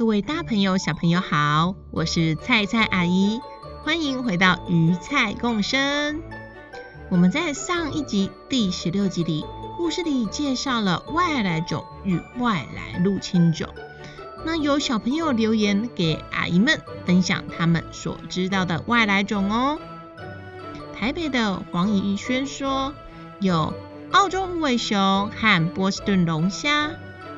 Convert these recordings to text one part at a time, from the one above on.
各位大朋友、小朋友好，我是菜菜阿姨，欢迎回到鱼菜共生。我们在上一集第十六集里，故事里介绍了外来种与外来入侵种。那有小朋友留言给阿姨们分享他们所知道的外来种哦。台北的黄怡轩说有澳洲无尾熊和波士顿龙虾。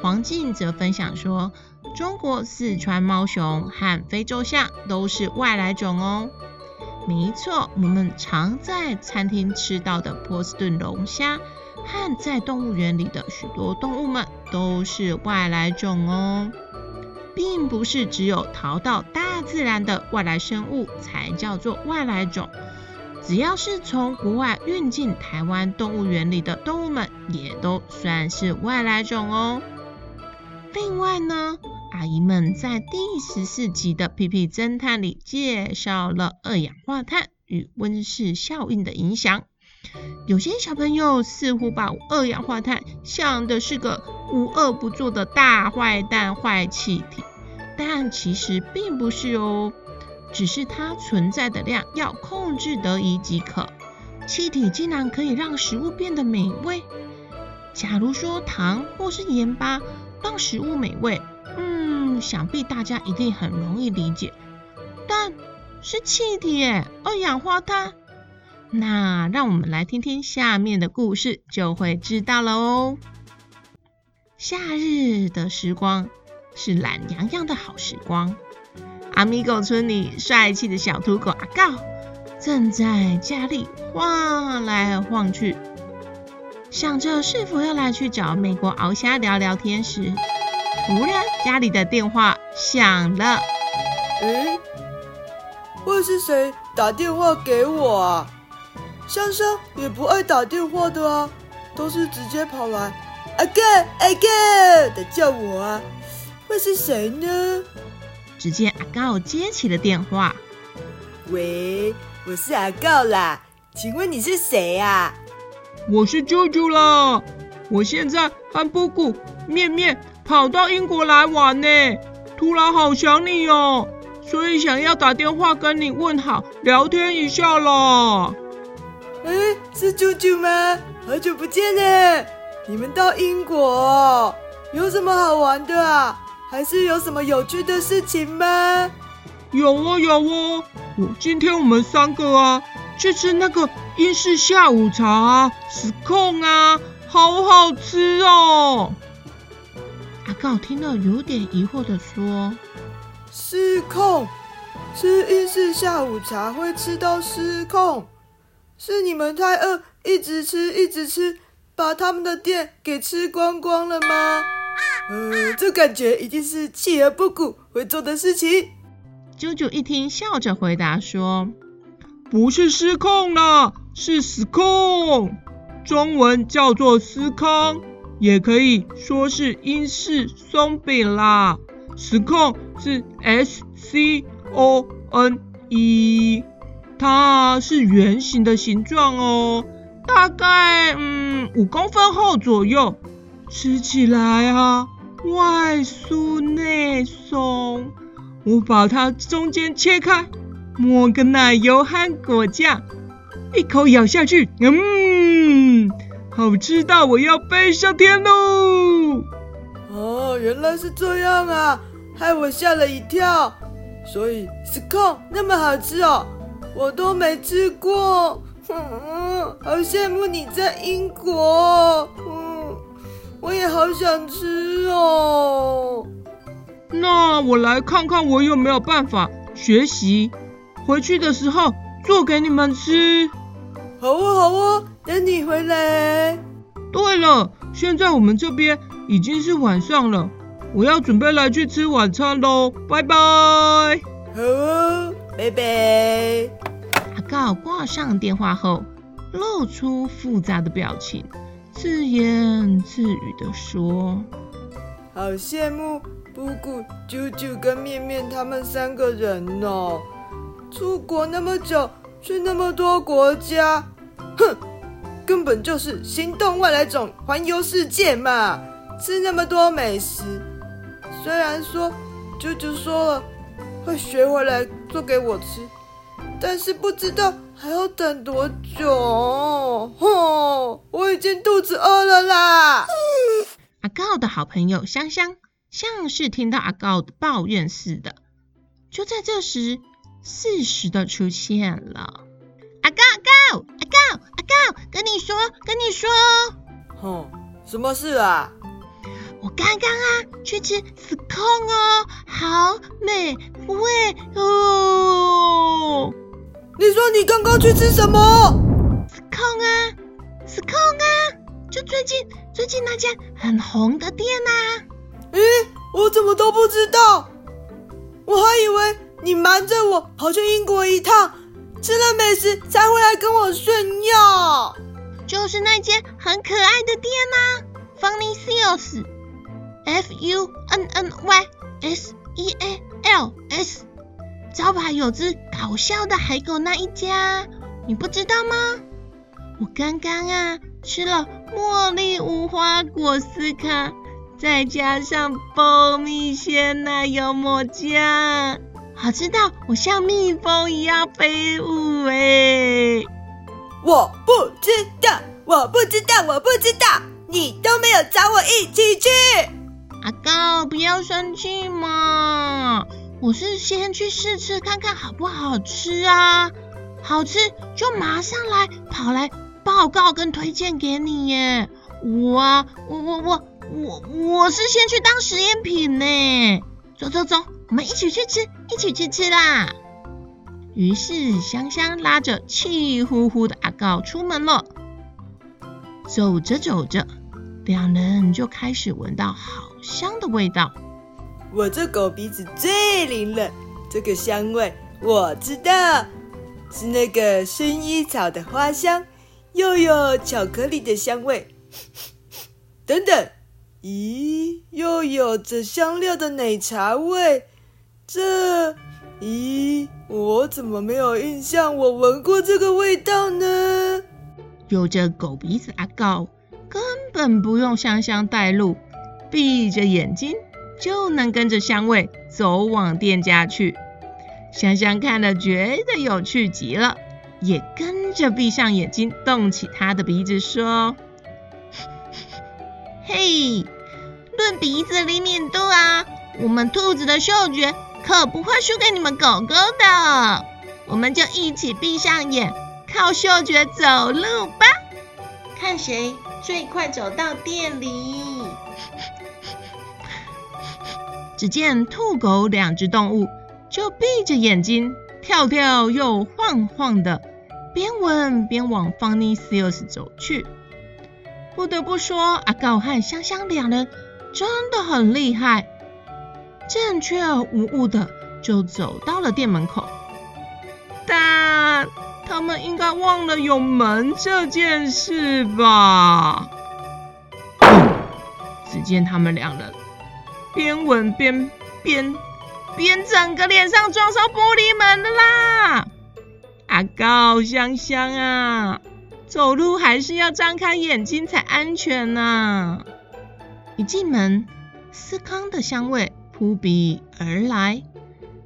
黄静则分享说。中国四川猫熊和非洲象都是外来种哦。没错，我们常在餐厅吃到的波士顿龙虾和在动物园里的许多动物们都是外来种哦，并不是只有逃到大自然的外来生物才叫做外来种，只要是从国外运进台湾动物园里的动物们，也都算是外来种哦。另外呢，阿姨们在第十四集的屁屁侦探里介绍了二氧化碳与温室效应的影响。有些小朋友似乎把二氧化碳想的是个无恶不作的大坏蛋坏气体，但其实并不是哦，只是它存在的量要控制得宜即可。气体竟然可以让食物变得美味。假如说糖或是盐巴让食物美味。嗯想必大家一定很容易理解，但是气体，二氧化碳。那让我们来听听下面的故事，就会知道了哦。夏日的时光是懒洋洋的好时光。阿米狗村里帅气的小土狗阿告正在家里晃来晃去，想着是否要来去找美国螯虾聊聊天时。突然，家里的电话响了。诶，会是谁打电话给我啊？香香也不爱打电话的啊，都是直接跑来“阿告阿告”的叫我啊。会是谁呢？只见阿告接起了电话。喂，我是阿告啦，请问你是谁呀？我是舅舅啦，我现在和布谷面面。跑到英国来玩呢，突然好想你哦，所以想要打电话跟你问好，聊天一下啦。哎，是舅舅吗？好久不见呢！你们到英国有什么好玩的啊？还是有什么有趣的事情吗？有哦有哦，我今天我们三个啊去吃那个英式下午茶啊，scone 啊，好好吃哦。阿告听了，有点疑惑的说：“失控，吃英式下午茶会吃到失控，是你们太饿，一直吃一直吃，把他们的店给吃光光了吗？呃，这感觉一定是企鹅布谷会做的事情。”啾啾一听，笑着回答说：“不是失控啦，是失控，中文叫做司康。”也可以说是英式松饼啦，scone 是 S C O N E，它是圆形的形状哦，大概嗯五公分厚左右，吃起来啊外酥内松。我把它中间切开，抹个奶油和果酱，一口咬下去，嗯。好吃到我要飞上天喽！哦，原来是这样啊，害我吓了一跳。所以，scone 那么好吃哦，我都没吃过。嗯，好羡慕你在英国。嗯，我也好想吃哦。那我来看看我有没有办法学习，回去的时候做给你们吃。好哦，好哦。等你回来。对了，现在我们这边已经是晚上了，我要准备来去吃晚餐喽，拜拜。好哦，拜拜。阿告挂上电话后，露出复杂的表情，自言自语的说：“好羡慕布谷、啾啾跟面面他们三个人哦，出国那么久，去那么多国家，哼，根本就是行动外来种，环游世界嘛，吃那么多美食。虽然说舅舅说了会学回来做给我吃。”但是不知道还要等多久，哼！我已经肚子饿了啦。阿告的好朋友香香像是听到阿告的抱怨似的，就在这时适时的出现了。阿告阿告阿告阿告，跟你说跟你说，哼，什么事啊？我刚刚啊去吃 scone 哦，好美味哦。你说你刚刚去吃什么？scone 啊，scone 啊，就最近最近那家很红的店呐。诶，我怎么都不知道？我还以为你瞒着我跑去英国一趟，吃了美食才会来跟我炫耀。就是那间很可爱的店呐，Funny Seals，F U N N Y S E A L S。招牌有只搞笑的海狗那一家，你不知道吗？我刚刚啊吃了茉莉无花果司康，再加上蜂蜜鲜奶油抹酱，好吃到我像蜜蜂一样飞舞哎！我不知道，我不知道，我不知道，你都没有找我一起去。阿高，不要生气嘛。我是先去试吃看看好不好吃啊，好吃就马上来跑来报告跟推荐给你耶。我啊，我我我我我是先去当实验品呢。走走走，我们一起去吃，一起去吃啦。于是香香拉着气呼呼的阿告出门了。走着走着，两人就开始闻到好香的味道。我这狗鼻子最灵了，这个香味我知道，是那个薰衣草的花香，又有巧克力的香味。等等，咦，又有着香料的奶茶味。这，咦，我怎么没有印象？我闻过这个味道呢？有着狗鼻子阿告，根本不用香香带路，闭着眼睛。就能跟着香味走往店家去。香香看了觉得有趣极了，也跟着闭上眼睛，动起他的鼻子说：“ 嘿，论鼻子灵敏度啊，我们兔子的嗅觉可不会输给你们狗狗的。我们就一起闭上眼，靠嗅觉走路吧，看谁最快走到店里。”只见兔狗两只动物就闭着眼睛，跳跳又晃晃的，边闻边往 Funny Seals 走去。不得不说，阿告和香香两人真的很厉害，正确无误的就走到了店门口。但他们应该忘了有门这件事吧？只见他们两人。边闻边边边整个脸上撞上玻璃门了啦！阿告香香啊，走路还是要张开眼睛才安全呐、啊！一进门，司康的香味扑鼻而来，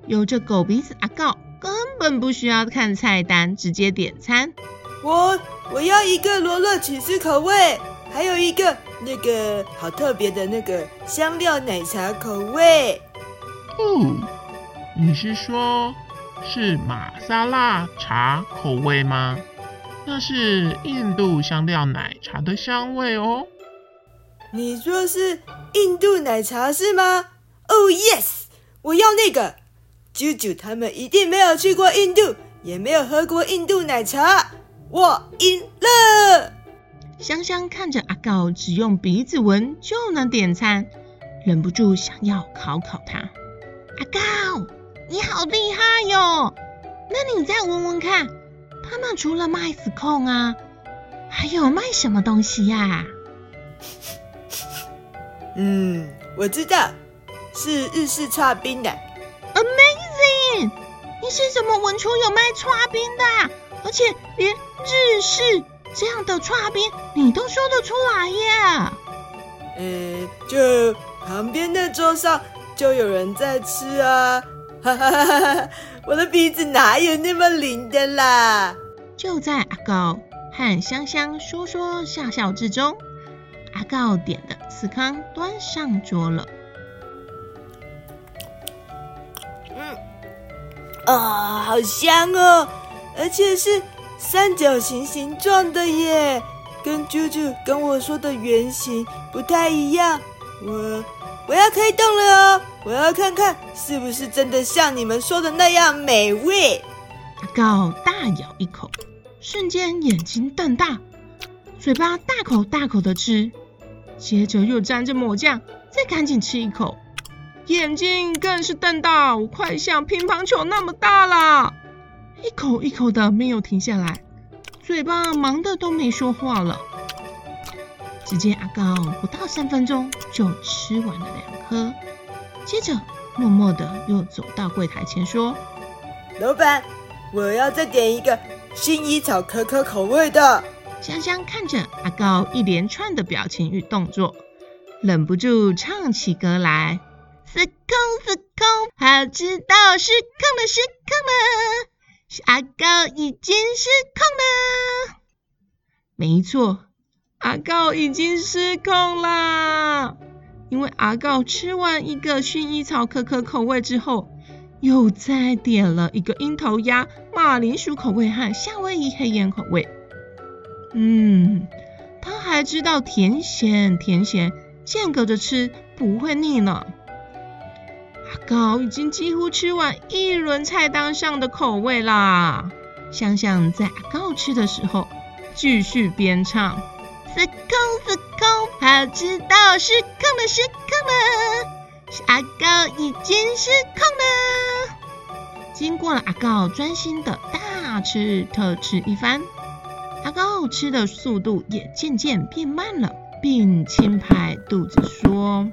有着狗鼻子阿告根本不需要看菜单，直接点餐。我我要一个罗勒起司口味，还有一个。那个好特别的那个香料奶茶口味。哦，你是说，是玛莎拉茶口味吗？那是印度香料奶茶的香味哦。你说是印度奶茶是吗？哦，yes，我要那个。啾啾他们一定没有去过印度，也没有喝过印度奶茶，我赢了。香香看着阿告只用鼻子闻就能点餐，忍不住想要考考他。阿告，你好厉害哟！那你再闻闻看，他们除了卖死控啊，还有卖什么东西呀、啊？嗯，我知道，是日式叉冰的。Amazing！你是怎么闻出有卖叉冰的？而且连日式这样的叉冰你都说得出来耶？呃，就旁边的桌上就有人在吃啊！哈哈哈哈！我的鼻子哪有那么灵的啦？就在阿告和香香说说笑笑之中，阿告点的司康端上桌了。啊、好香哦！而且是三角形形状的耶。跟啾啾跟我说的原型不太一样，我我要开动了哦，我要看看是不是真的像你们说的那样美味。阿告大咬一口，瞬间眼睛瞪大，嘴巴大口大口的吃，接着又沾着抹酱，再赶紧吃一口，眼睛更是瞪到，快像乒乓球那么大了，一口一口的没有停下来。嘴巴忙的都没说话了。只见阿高不到三分钟就吃完了两颗，接着默默的又走到柜台前说：“老板，我要再点一个薰衣草可可口味的。”香香看着阿高一连串的表情与动作，忍不住唱起歌来：“司康司康，好知道失控了失控了。”阿告已经失控了，没错，阿告已经失控了。因为阿告吃完一个薰衣草可可口味之后，又再点了一个樱桃鸭、马铃薯口味和夏威夷黑盐口味。嗯，他还知道甜咸甜咸间隔着吃不会腻呢。阿高已经几乎吃完一轮菜单上的口味啦。香香在阿告吃的时候，继续边唱：司康司康，好知道失控了失控了，阿告已经失控了。经过了阿告专心的大吃特吃一番，阿告吃的速度也渐渐变慢了，并轻拍肚子说。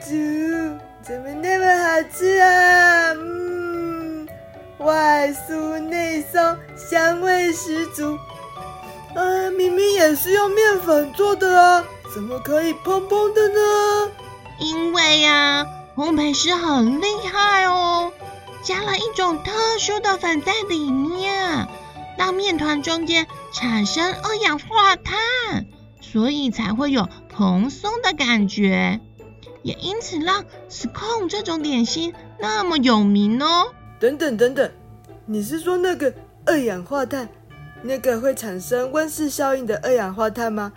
满足，怎么那么好吃啊？嗯，外酥内松，香味十足。啊，明明也是用面粉做的啊，怎么可以蓬蓬的呢？因为呀，烘焙师很厉害哦，加了一种特殊的粉在里面，让面团中间产生二氧化碳。所以才会有蓬松的感觉，也因此让 scone 这种点心那么有名哦。等等等等，你是说那个二氧化碳，那个会产生温室效应的二氧化碳吗？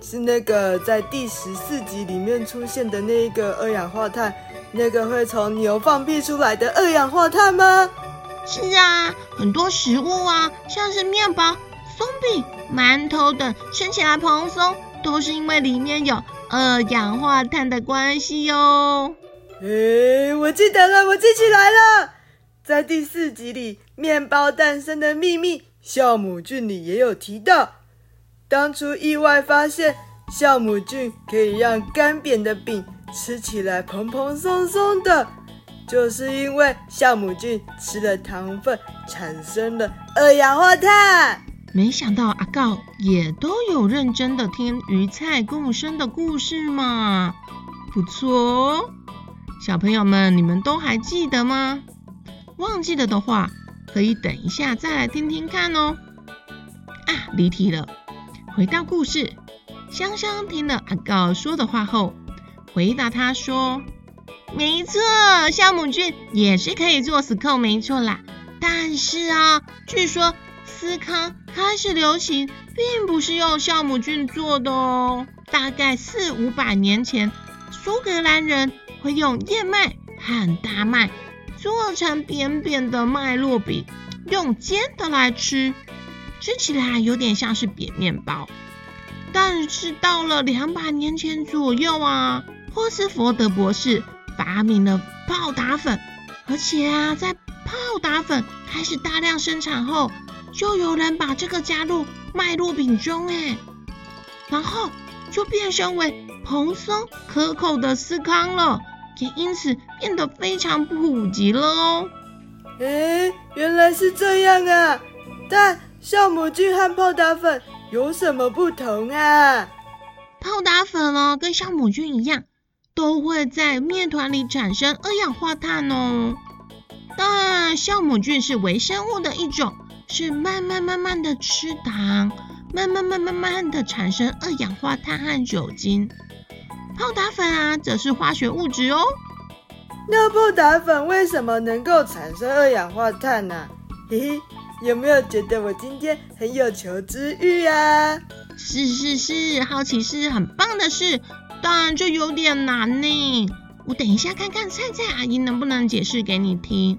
是那个在第十四集里面出现的那一个二氧化碳，那个会从牛放屁出来的二氧化碳吗？是啊，很多食物啊，像是面包。松饼、馒头等吃起来蓬松，都是因为里面有二氧化碳的关系哟。诶，我记得了，我记起来了，在第四集里，《面包诞生的秘密》酵母菌里也有提到，当初意外发现酵母菌可以让干瘪的饼吃起来蓬蓬松松的，就是因为酵母菌吃了糖分，产生了二氧化碳。没想到阿告也都有认真的听鱼菜共生的故事嘛，不错哦。小朋友们，你们都还记得吗？忘记了的话，可以等一下再来听听看哦。啊，离题了，回到故事。香香听了阿告说的话后，回答他说：“没错，酵母菌也是可以做司康，没错啦。但是啊，据说。”司康开始流行，并不是用酵母菌做的哦。大概四五百年前，苏格兰人会用燕麦和大麦做成扁扁的麦乐饼，用煎的来吃，吃起来有点像是扁面包。但是到了两百年前左右啊，霍斯佛德博士发明了泡打粉，而且啊，在泡打粉开始大量生产后，就有人把这个加入麦乐饼中，哎，然后就变身为蓬松可口的司康了，也因此变得非常普及了哦。哎，原来是这样啊！但酵母菌和泡打粉有什么不同啊？泡打粉呢，跟酵母菌一样，都会在面团里产生二氧化碳哦。但酵母菌是微生物的一种，是慢慢慢慢的吃糖，慢慢慢慢慢的产生二氧化碳和酒精。泡打粉啊，则是化学物质哦。那泡打粉为什么能够产生二氧化碳呢？嘿 嘿。有没有觉得我今天很有求知欲啊？是是是，好奇是很棒的事，但这有点难呢。我等一下看看菜菜阿姨能不能解释给你听。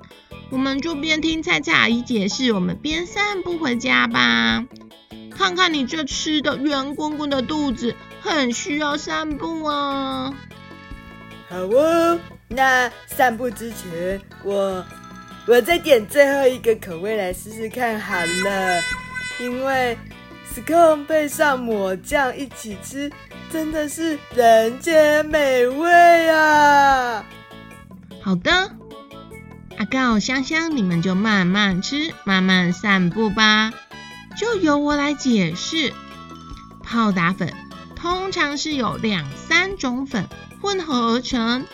我们就边听菜菜阿姨解释，我们边散步回家吧。看看你这吃的圆滚滚的肚子，很需要散步啊。好哦，那散步之前我。我再点最后一个口味来试试看好了，因为 scone 配上抹酱一起吃，真的是人间美味啊！好的，阿告、香香，你们就慢慢吃，慢慢散步吧。就由我来解释，泡打粉通常是由两三种粉混合而成。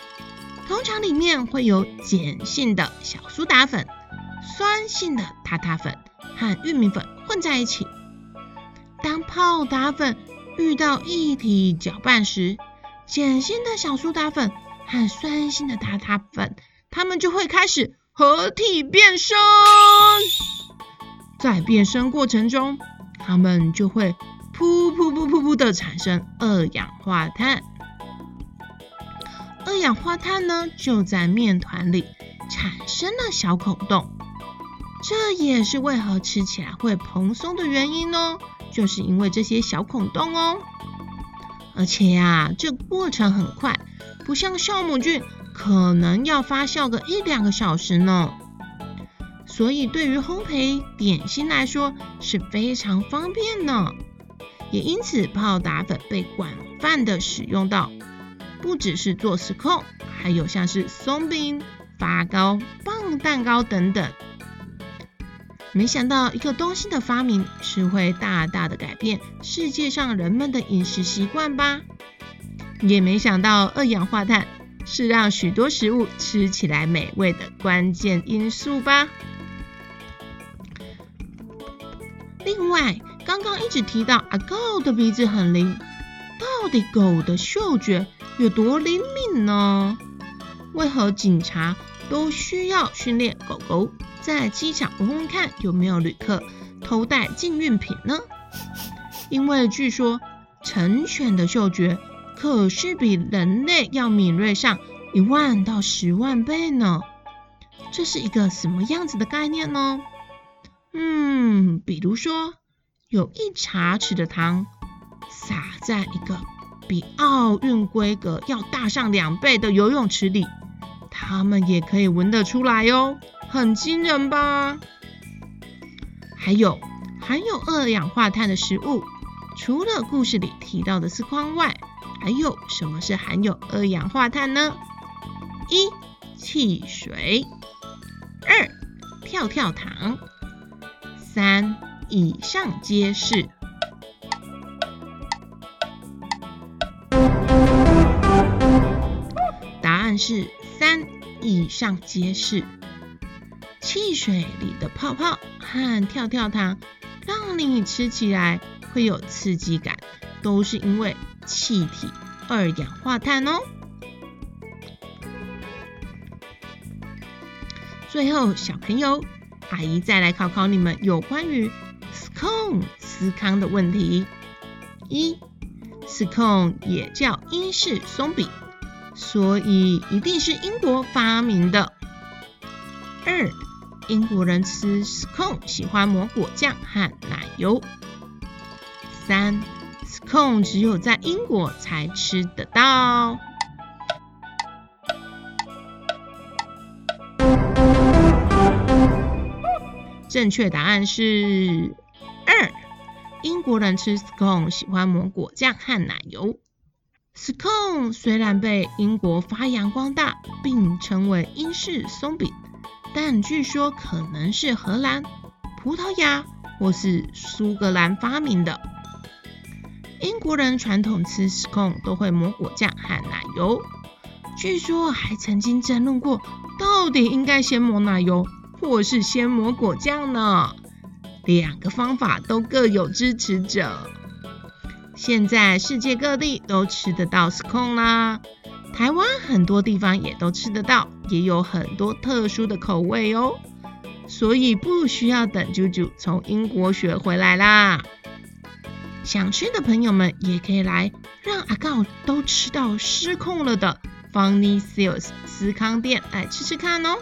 通常里面会有碱性的小苏打粉、酸性的塔塔粉和玉米粉混在一起。当泡打粉遇到一体搅拌时，碱性的小苏打粉和酸性的塔塔粉，它们就会开始合体变身。在变身过程中，它们就会噗噗噗噗噗的产生二氧化碳。二氧化碳呢，就在面团里产生了小孔洞，这也是为何吃起来会蓬松的原因哦，就是因为这些小孔洞哦。而且呀，这过程很快，不像酵母菌可能要发酵个一两个小时呢。所以对于烘焙点心来说是非常方便呢，也因此泡打粉被广泛的使用到。不只是做司康，还有像是松饼、发糕、棒蛋糕等等。没想到一个东西的发明是会大大的改变世界上人们的饮食习惯吧？也没想到二氧化碳是让许多食物吃起来美味的关键因素吧？另外，刚刚一直提到阿狗的鼻子很灵，到底狗的嗅觉有多灵敏呢？为何警察都需要训练狗狗在机场闻闻看有没有旅客偷带禁运品呢？因为据说成犬的嗅觉可是比人类要敏锐上一万到十万倍呢。这是一个什么样子的概念呢？嗯，比如说有一茶匙的糖撒在一个。比奥运规格要大上两倍的游泳池里，他们也可以闻得出来哦，很惊人吧？还有含有二氧化碳的食物，除了故事里提到的司康外，还有什么是含有二氧化碳呢？一、汽水；二、跳跳糖；三、以上皆是。答案是三以上皆是。汽水里的泡泡和跳跳糖，让你吃起来会有刺激感，都是因为气体二氧化碳哦。最后，小朋友，阿姨再来考考你们有关于 scone 司康的问题。一，scone 也叫英式松饼。所以一定是英国发明的。二，英国人吃 scone 喜欢抹果酱和奶油。三，scone 只有在英国才吃得到。正确答案是二。英国人吃 scone 喜欢抹果酱和奶油。scone 虽然被英国发扬光大，并称为英式松饼，但据说可能是荷兰、葡萄牙或是苏格兰发明的。英国人传统吃 scone 都会抹果酱和奶油，据说还曾经争论过，到底应该先抹奶油，或是先抹果酱呢？两个方法都各有支持者。现在世界各地都吃得到 scone 啦，台湾很多地方也都吃得到，也有很多特殊的口味哦。所以不需要等舅舅从英国学回来啦。想吃的朋友们也可以来让阿告都吃到失控了的 Funny Sales 司康店来吃吃看哦。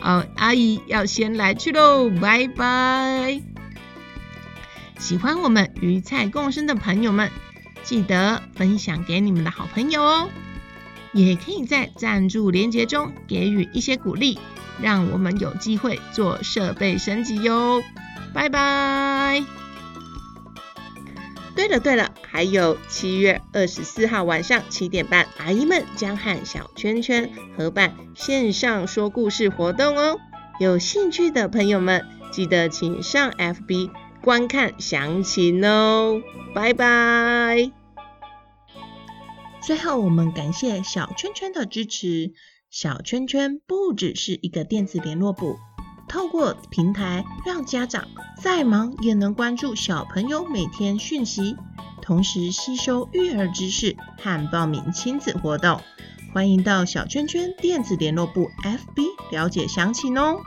好，阿姨要先来去喽，拜拜。喜欢我们鱼菜共生的朋友们，记得分享给你们的好朋友哦。也可以在赞助连结中给予一些鼓励，让我们有机会做设备升级哟。拜拜。对了对了，还有七月二十四号晚上七点半，阿姨们将和小圈圈合办线上说故事活动哦。有兴趣的朋友们，记得请上 FB 观看详情哦。拜拜。最后，我们感谢小圈圈的支持。小圈圈不只是一个电子联络簿。透过平台，让家长再忙也能关注小朋友每天讯息，同时吸收育儿知识和报名亲子活动。欢迎到小圈圈电子联络簿 FB 了解详情哦。